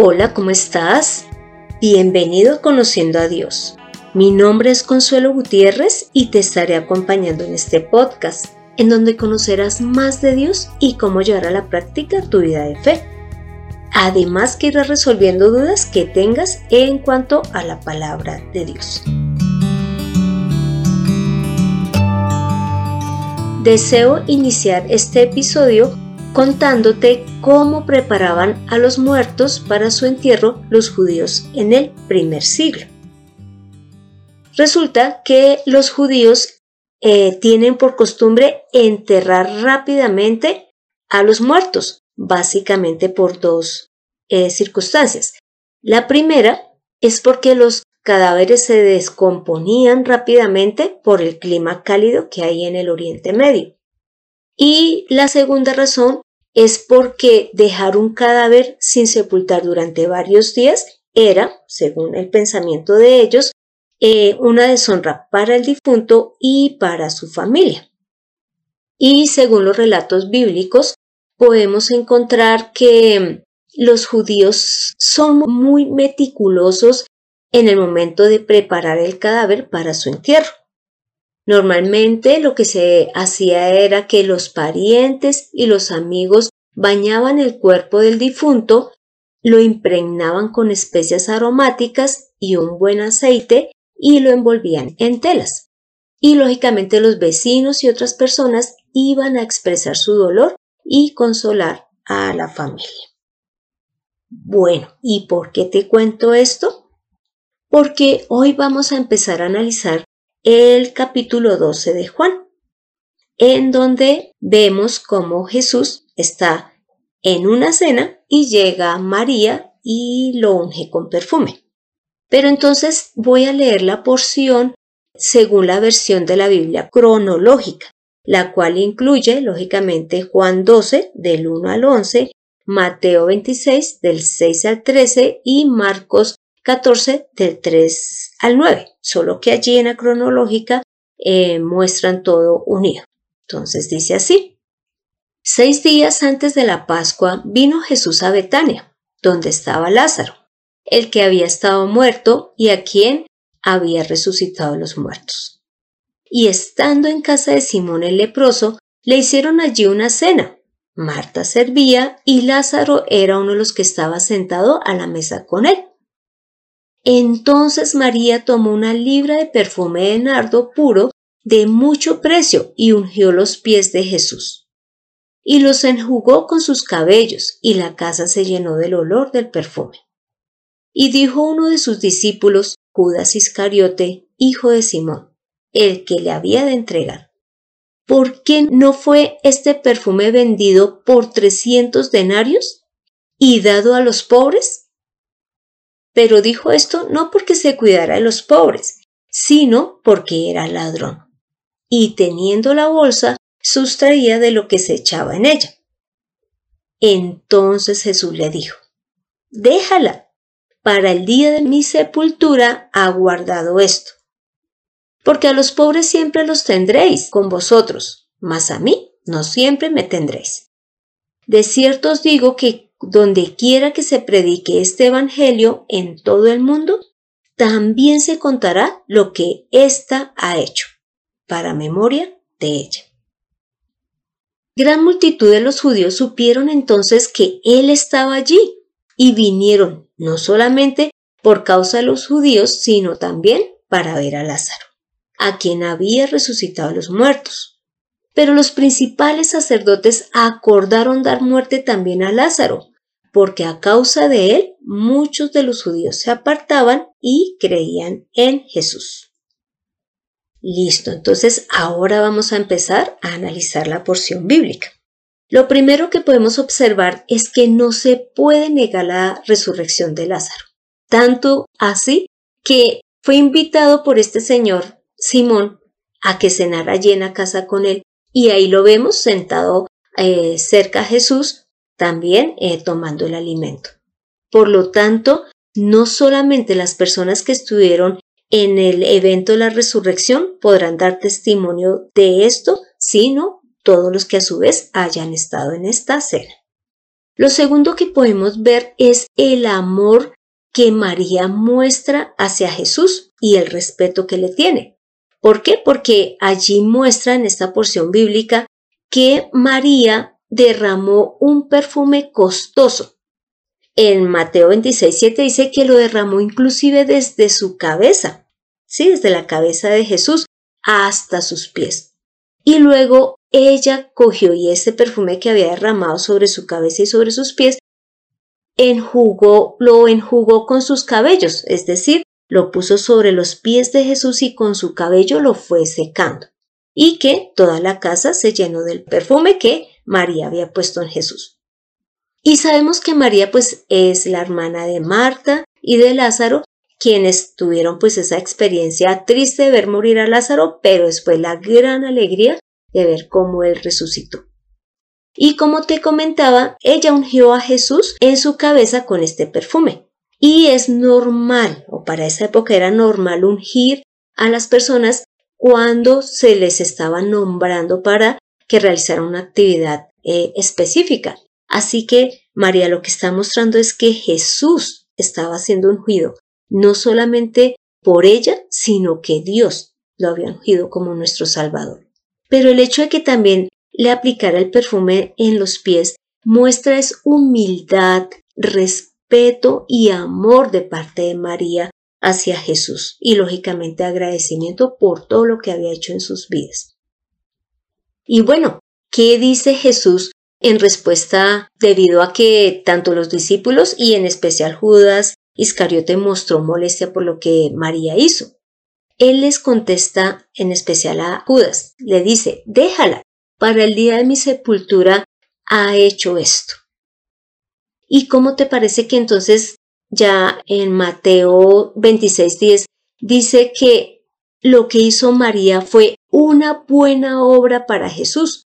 Hola, ¿cómo estás? Bienvenido a Conociendo a Dios. Mi nombre es Consuelo Gutiérrez y te estaré acompañando en este podcast, en donde conocerás más de Dios y cómo llevar a la práctica tu vida de fe. Además que irás resolviendo dudas que tengas en cuanto a la palabra de Dios. Deseo iniciar este episodio contándote cómo preparaban a los muertos para su entierro los judíos en el primer siglo. Resulta que los judíos eh, tienen por costumbre enterrar rápidamente a los muertos, básicamente por dos eh, circunstancias. La primera es porque los cadáveres se descomponían rápidamente por el clima cálido que hay en el Oriente Medio. Y la segunda razón es porque dejar un cadáver sin sepultar durante varios días era, según el pensamiento de ellos, eh, una deshonra para el difunto y para su familia. Y según los relatos bíblicos, podemos encontrar que los judíos son muy meticulosos en el momento de preparar el cadáver para su entierro. Normalmente lo que se hacía era que los parientes y los amigos bañaban el cuerpo del difunto, lo impregnaban con especias aromáticas y un buen aceite y lo envolvían en telas. Y lógicamente los vecinos y otras personas iban a expresar su dolor y consolar a la familia. Bueno, ¿y por qué te cuento esto? Porque hoy vamos a empezar a analizar el capítulo 12 de Juan, en donde vemos cómo Jesús está en una cena y llega María y lo unge con perfume. Pero entonces voy a leer la porción según la versión de la Biblia cronológica, la cual incluye, lógicamente, Juan 12 del 1 al 11, Mateo 26 del 6 al 13 y Marcos 14 del 3 al 9, solo que allí en la cronológica eh, muestran todo unido. Entonces dice así. Seis días antes de la Pascua vino Jesús a Betania, donde estaba Lázaro, el que había estado muerto y a quien había resucitado los muertos. Y estando en casa de Simón el leproso, le hicieron allí una cena. Marta servía y Lázaro era uno de los que estaba sentado a la mesa con él. Entonces María tomó una libra de perfume de nardo puro de mucho precio y ungió los pies de Jesús. Y los enjugó con sus cabellos, y la casa se llenó del olor del perfume. Y dijo uno de sus discípulos, Judas Iscariote, hijo de Simón, el que le había de entregar. ¿Por qué no fue este perfume vendido por trescientos denarios y dado a los pobres? Pero dijo esto no porque se cuidara de los pobres, sino porque era ladrón y teniendo la bolsa, sustraía de lo que se echaba en ella. Entonces Jesús le dijo, déjala, para el día de mi sepultura ha guardado esto. Porque a los pobres siempre los tendréis con vosotros, mas a mí no siempre me tendréis. De cierto os digo que donde quiera que se predique este Evangelio en todo el mundo, también se contará lo que ésta ha hecho para memoria de ella. Gran multitud de los judíos supieron entonces que él estaba allí y vinieron no solamente por causa de los judíos, sino también para ver a Lázaro, a quien había resucitado a los muertos. Pero los principales sacerdotes acordaron dar muerte también a Lázaro, porque a causa de él muchos de los judíos se apartaban y creían en Jesús. Listo, entonces ahora vamos a empezar a analizar la porción bíblica. Lo primero que podemos observar es que no se puede negar la resurrección de Lázaro. Tanto así que fue invitado por este señor Simón a que cenara allí en la casa con él y ahí lo vemos sentado eh, cerca a Jesús también eh, tomando el alimento. Por lo tanto, no solamente las personas que estuvieron en el evento de la resurrección podrán dar testimonio de esto, sino todos los que a su vez hayan estado en esta cena. Lo segundo que podemos ver es el amor que María muestra hacia Jesús y el respeto que le tiene. ¿Por qué? Porque allí muestra en esta porción bíblica que María derramó un perfume costoso. En Mateo 26, 7 dice que lo derramó inclusive desde su cabeza, sí, desde la cabeza de Jesús hasta sus pies. Y luego ella cogió y ese perfume que había derramado sobre su cabeza y sobre sus pies, enjugó, lo enjugó con sus cabellos, es decir, lo puso sobre los pies de Jesús y con su cabello lo fue secando. Y que toda la casa se llenó del perfume que María había puesto en Jesús. Y sabemos que María pues es la hermana de Marta y de Lázaro, quienes tuvieron pues esa experiencia triste de ver morir a Lázaro, pero después la gran alegría de ver cómo él resucitó. Y como te comentaba, ella ungió a Jesús en su cabeza con este perfume. Y es normal, o para esa época era normal ungir a las personas cuando se les estaba nombrando para que realizara una actividad eh, específica. Así que María lo que está mostrando es que Jesús estaba siendo ungido, no solamente por ella, sino que Dios lo había ungido como nuestro Salvador. Pero el hecho de que también le aplicara el perfume en los pies muestra es humildad, respeto y amor de parte de María hacia Jesús y lógicamente agradecimiento por todo lo que había hecho en sus vidas. Y bueno, ¿qué dice Jesús en respuesta debido a que tanto los discípulos y en especial Judas Iscariote mostró molestia por lo que María hizo? Él les contesta en especial a Judas, le dice, déjala, para el día de mi sepultura ha hecho esto. ¿Y cómo te parece que entonces ya en Mateo 26.10 dice que lo que hizo María fue una buena obra para Jesús.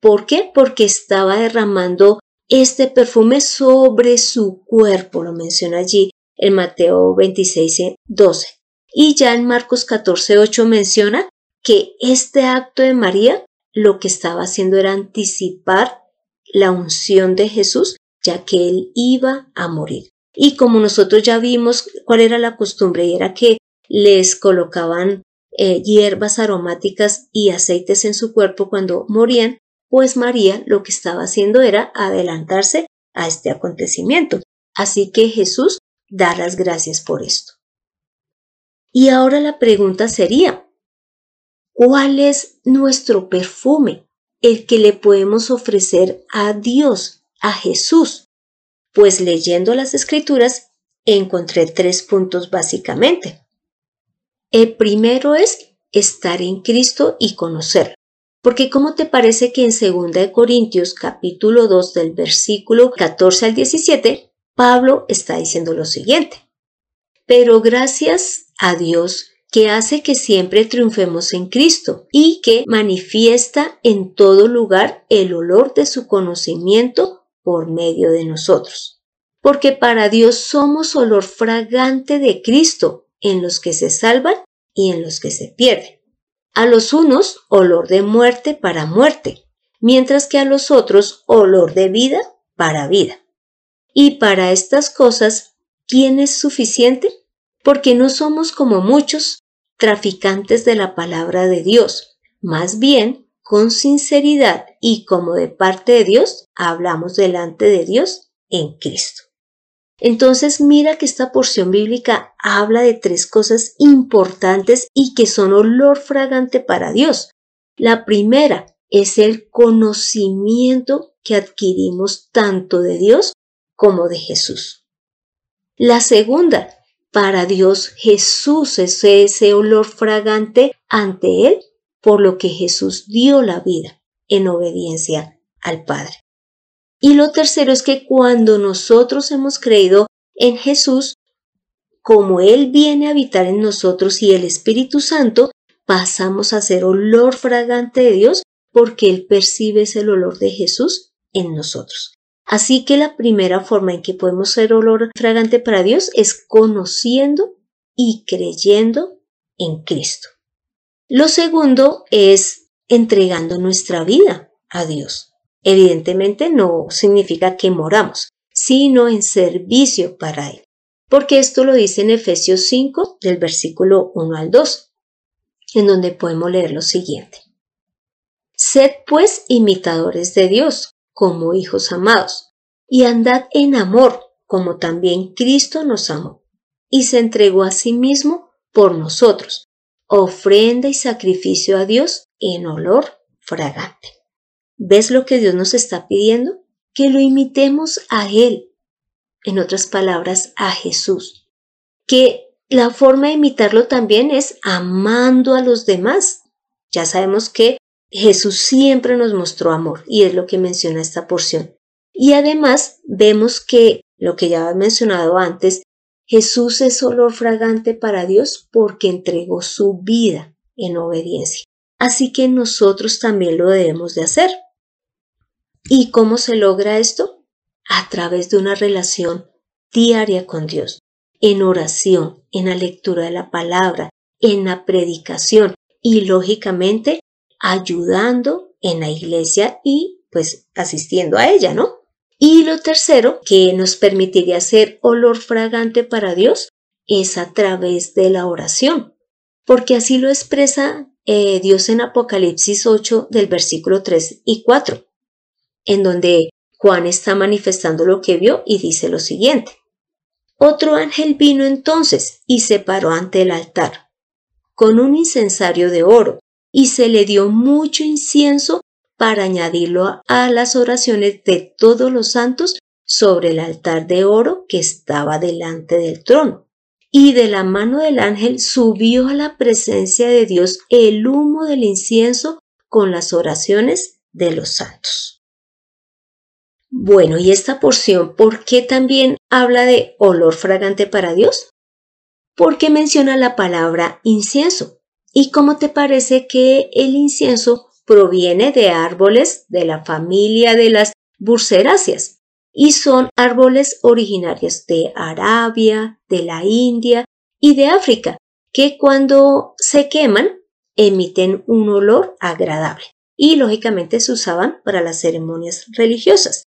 ¿Por qué? Porque estaba derramando este perfume sobre su cuerpo, lo menciona allí en Mateo 26, 12. Y ya en Marcos 14, 8 menciona que este acto de María lo que estaba haciendo era anticipar la unción de Jesús, ya que él iba a morir. Y como nosotros ya vimos cuál era la costumbre, y era que les colocaban eh, hierbas aromáticas y aceites en su cuerpo cuando morían, pues María lo que estaba haciendo era adelantarse a este acontecimiento. Así que Jesús da las gracias por esto. Y ahora la pregunta sería, ¿cuál es nuestro perfume, el que le podemos ofrecer a Dios, a Jesús? Pues leyendo las escrituras encontré tres puntos básicamente. El primero es estar en Cristo y conocerlo. Porque ¿cómo te parece que en 2 Corintios capítulo 2 del versículo 14 al 17, Pablo está diciendo lo siguiente? Pero gracias a Dios que hace que siempre triunfemos en Cristo y que manifiesta en todo lugar el olor de su conocimiento por medio de nosotros. Porque para Dios somos olor fragante de Cristo en los que se salvan y en los que se pierden. A los unos olor de muerte para muerte, mientras que a los otros olor de vida para vida. Y para estas cosas, ¿quién es suficiente? Porque no somos como muchos traficantes de la palabra de Dios, más bien con sinceridad y como de parte de Dios, hablamos delante de Dios en Cristo. Entonces mira que esta porción bíblica habla de tres cosas importantes y que son olor fragante para Dios. La primera es el conocimiento que adquirimos tanto de Dios como de Jesús. La segunda, para Dios Jesús es ese olor fragante ante Él, por lo que Jesús dio la vida en obediencia al Padre. Y lo tercero es que cuando nosotros hemos creído en Jesús, como Él viene a habitar en nosotros y el Espíritu Santo, pasamos a ser olor fragante de Dios porque Él percibe ese olor de Jesús en nosotros. Así que la primera forma en que podemos ser olor fragante para Dios es conociendo y creyendo en Cristo. Lo segundo es entregando nuestra vida a Dios. Evidentemente no significa que moramos, sino en servicio para Él. Porque esto lo dice en Efesios 5 del versículo 1 al 2, en donde podemos leer lo siguiente. Sed pues imitadores de Dios como hijos amados, y andad en amor como también Cristo nos amó, y se entregó a sí mismo por nosotros, ofrenda y sacrificio a Dios en olor fragante. ¿Ves lo que Dios nos está pidiendo? Que lo imitemos a Él. En otras palabras, a Jesús. Que la forma de imitarlo también es amando a los demás. Ya sabemos que Jesús siempre nos mostró amor y es lo que menciona esta porción. Y además vemos que, lo que ya he mencionado antes, Jesús es olor fragante para Dios porque entregó su vida en obediencia. Así que nosotros también lo debemos de hacer. ¿Y cómo se logra esto? A través de una relación diaria con Dios, en oración, en la lectura de la palabra, en la predicación y lógicamente ayudando en la iglesia y pues asistiendo a ella, ¿no? Y lo tercero que nos permitiría ser olor fragante para Dios es a través de la oración, porque así lo expresa eh, Dios en Apocalipsis 8 del versículo 3 y 4, en donde Juan está manifestando lo que vio y dice lo siguiente. Otro ángel vino entonces y se paró ante el altar, con un incensario de oro, y se le dio mucho incienso para añadirlo a las oraciones de todos los santos sobre el altar de oro que estaba delante del trono. Y de la mano del ángel subió a la presencia de Dios el humo del incienso con las oraciones de los santos. Bueno, y esta porción, ¿por qué también habla de olor fragante para Dios? Porque menciona la palabra incienso. ¿Y cómo te parece que el incienso proviene de árboles de la familia de las burseráceas y son árboles originarios de Arabia, de la India y de África, que cuando se queman emiten un olor agradable y lógicamente se usaban para las ceremonias religiosas.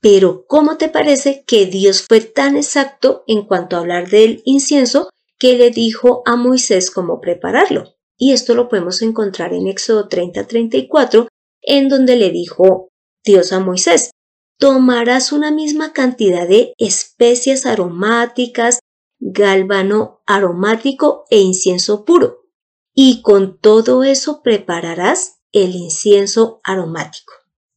Pero ¿cómo te parece que Dios fue tan exacto en cuanto a hablar del incienso que le dijo a Moisés cómo prepararlo? Y esto lo podemos encontrar en Éxodo 30-34, en donde le dijo Dios a Moisés, tomarás una misma cantidad de especias aromáticas, galvano aromático e incienso puro, y con todo eso prepararás el incienso aromático,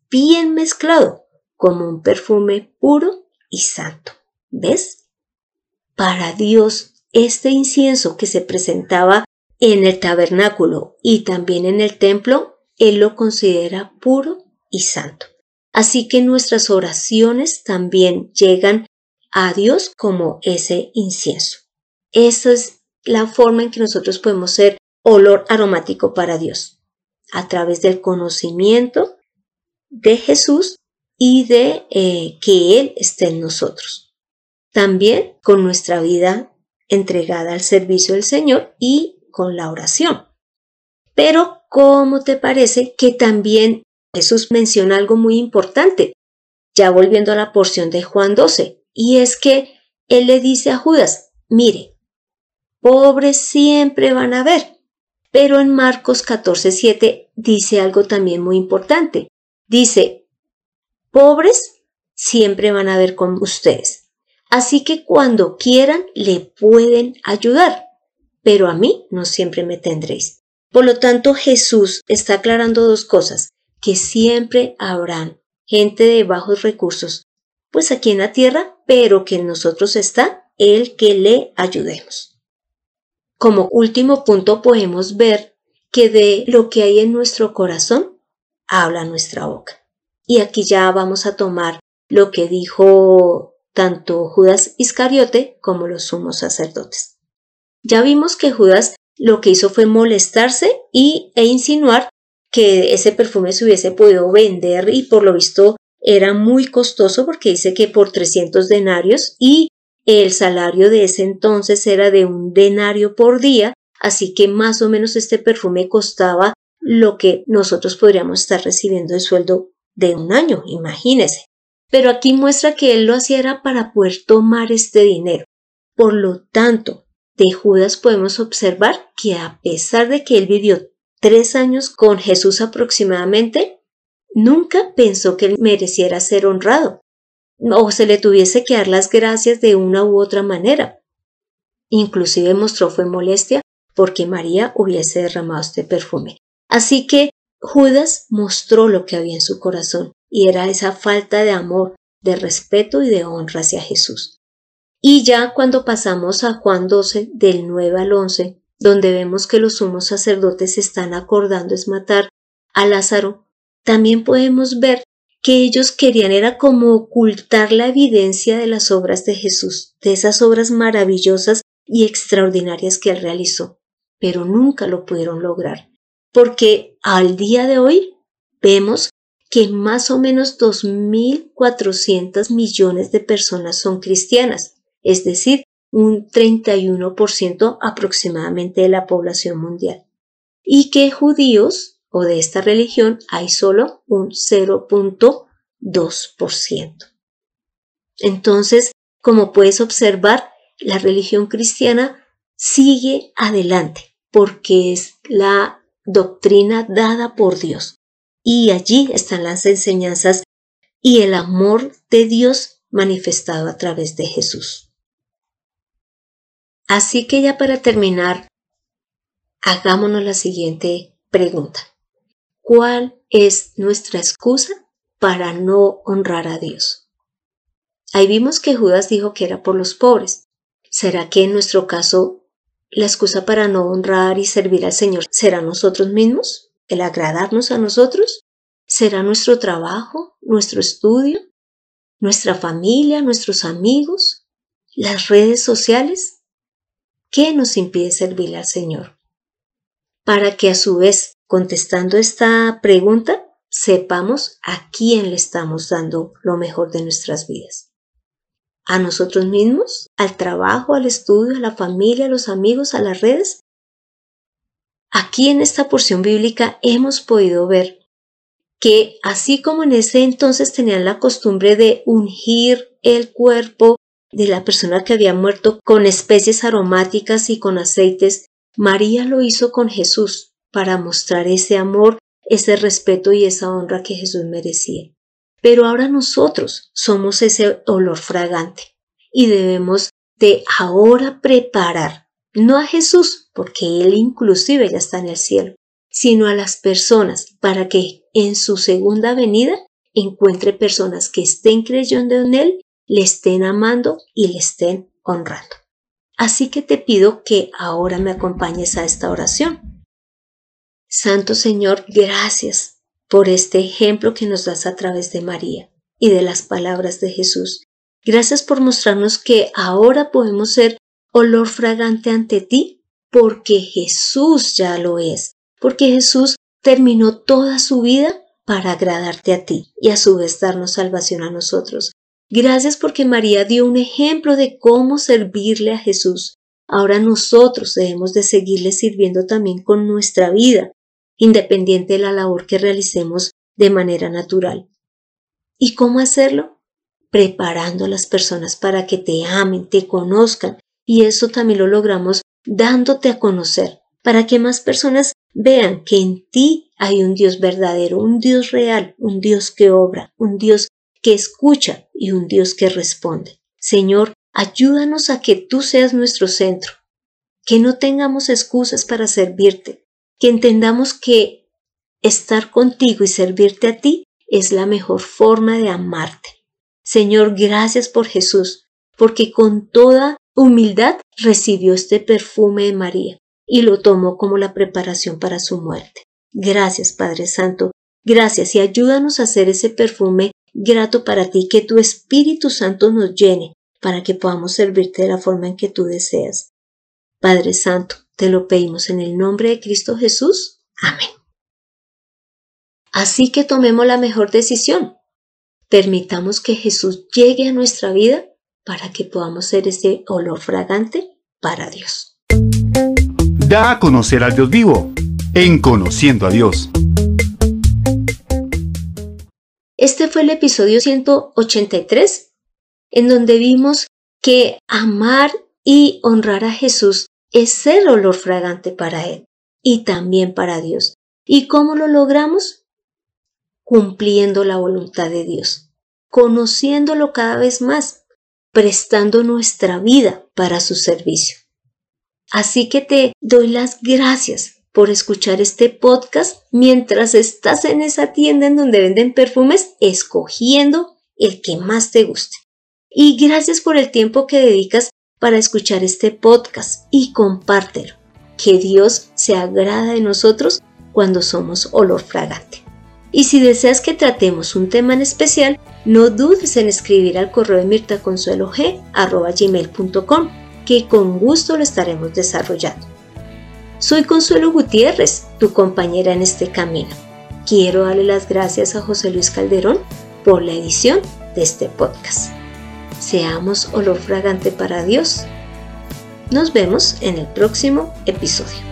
bien mezclado, como un perfume puro y santo. ¿Ves? Para Dios, este incienso que se presentaba en el tabernáculo y también en el templo, Él lo considera puro y santo. Así que nuestras oraciones también llegan a Dios como ese incienso. Esa es la forma en que nosotros podemos ser olor aromático para Dios, a través del conocimiento de Jesús y de eh, que Él esté en nosotros. También con nuestra vida entregada al servicio del Señor y con la oración. Pero, ¿cómo te parece que también Jesús menciona algo muy importante? Ya volviendo a la porción de Juan 12, y es que Él le dice a Judas, mire, pobres siempre van a ver. Pero en Marcos 14:7 dice algo también muy importante. Dice, pobres siempre van a ver con ustedes. Así que cuando quieran le pueden ayudar pero a mí no siempre me tendréis. Por lo tanto, Jesús está aclarando dos cosas, que siempre habrán gente de bajos recursos, pues aquí en la tierra, pero que en nosotros está el que le ayudemos. Como último punto podemos ver que de lo que hay en nuestro corazón habla nuestra boca. Y aquí ya vamos a tomar lo que dijo tanto Judas Iscariote como los sumos sacerdotes. Ya vimos que Judas lo que hizo fue molestarse y, e insinuar que ese perfume se hubiese podido vender y por lo visto era muy costoso porque dice que por 300 denarios y el salario de ese entonces era de un denario por día, así que más o menos este perfume costaba lo que nosotros podríamos estar recibiendo de sueldo de un año, imagínese. Pero aquí muestra que él lo hacía era para poder tomar este dinero. Por lo tanto, de Judas podemos observar que a pesar de que él vivió tres años con Jesús aproximadamente, nunca pensó que él mereciera ser honrado o se le tuviese que dar las gracias de una u otra manera. Inclusive mostró fue molestia porque María hubiese derramado este perfume. Así que Judas mostró lo que había en su corazón y era esa falta de amor, de respeto y de honra hacia Jesús. Y ya cuando pasamos a Juan 12, del 9 al 11, donde vemos que los sumos sacerdotes están acordando es matar a Lázaro, también podemos ver que ellos querían era como ocultar la evidencia de las obras de Jesús, de esas obras maravillosas y extraordinarias que él realizó, pero nunca lo pudieron lograr, porque al día de hoy vemos que más o menos 2.400 millones de personas son cristianas, es decir, un 31% aproximadamente de la población mundial, y que judíos o de esta religión hay solo un 0.2%. Entonces, como puedes observar, la religión cristiana sigue adelante porque es la doctrina dada por Dios. Y allí están las enseñanzas y el amor de Dios manifestado a través de Jesús. Así que ya para terminar, hagámonos la siguiente pregunta. ¿Cuál es nuestra excusa para no honrar a Dios? Ahí vimos que Judas dijo que era por los pobres. ¿Será que en nuestro caso la excusa para no honrar y servir al Señor será nosotros mismos? ¿El agradarnos a nosotros? ¿Será nuestro trabajo, nuestro estudio, nuestra familia, nuestros amigos, las redes sociales? ¿Qué nos impide servir al Señor? Para que a su vez, contestando esta pregunta, sepamos a quién le estamos dando lo mejor de nuestras vidas. ¿A nosotros mismos? ¿Al trabajo, al estudio, a la familia, a los amigos, a las redes? Aquí en esta porción bíblica hemos podido ver que así como en ese entonces tenían la costumbre de ungir el cuerpo de la persona que había muerto con especies aromáticas y con aceites, María lo hizo con Jesús para mostrar ese amor, ese respeto y esa honra que Jesús merecía. Pero ahora nosotros somos ese olor fragante y debemos de ahora preparar, no a Jesús, porque Él inclusive ya está en el cielo, sino a las personas para que en su segunda venida encuentre personas que estén creyendo en Él le estén amando y le estén honrando. Así que te pido que ahora me acompañes a esta oración. Santo Señor, gracias por este ejemplo que nos das a través de María y de las palabras de Jesús. Gracias por mostrarnos que ahora podemos ser olor fragante ante ti porque Jesús ya lo es, porque Jesús terminó toda su vida para agradarte a ti y a su vez darnos salvación a nosotros. Gracias porque María dio un ejemplo de cómo servirle a Jesús. Ahora nosotros debemos de seguirle sirviendo también con nuestra vida, independiente de la labor que realicemos de manera natural. ¿Y cómo hacerlo? Preparando a las personas para que te amen, te conozcan, y eso también lo logramos dándote a conocer, para que más personas vean que en ti hay un Dios verdadero, un Dios real, un Dios que obra, un Dios que escucha y un Dios que responde. Señor, ayúdanos a que tú seas nuestro centro, que no tengamos excusas para servirte, que entendamos que estar contigo y servirte a ti es la mejor forma de amarte. Señor, gracias por Jesús, porque con toda humildad recibió este perfume de María y lo tomó como la preparación para su muerte. Gracias, Padre Santo, gracias y ayúdanos a hacer ese perfume grato para ti, que tu Espíritu Santo nos llene para que podamos servirte de la forma en que tú deseas. Padre Santo, te lo pedimos en el nombre de Cristo Jesús. Amén. Así que tomemos la mejor decisión. Permitamos que Jesús llegue a nuestra vida para que podamos ser ese olor fragante para Dios. Da a conocer al Dios vivo en Conociendo a Dios. Este fue el episodio 183, en donde vimos que amar y honrar a Jesús es ser olor fragante para Él y también para Dios. ¿Y cómo lo logramos? Cumpliendo la voluntad de Dios, conociéndolo cada vez más, prestando nuestra vida para su servicio. Así que te doy las gracias por escuchar este podcast mientras estás en esa tienda en donde venden perfumes, escogiendo el que más te guste. Y gracias por el tiempo que dedicas para escuchar este podcast y compártelo. Que Dios se agrada de nosotros cuando somos olor fragante. Y si deseas que tratemos un tema en especial, no dudes en escribir al correo de mirtaconsuelog.com que con gusto lo estaremos desarrollando. Soy Consuelo Gutiérrez, tu compañera en este camino. Quiero darle las gracias a José Luis Calderón por la edición de este podcast. Seamos olor fragante para Dios. Nos vemos en el próximo episodio.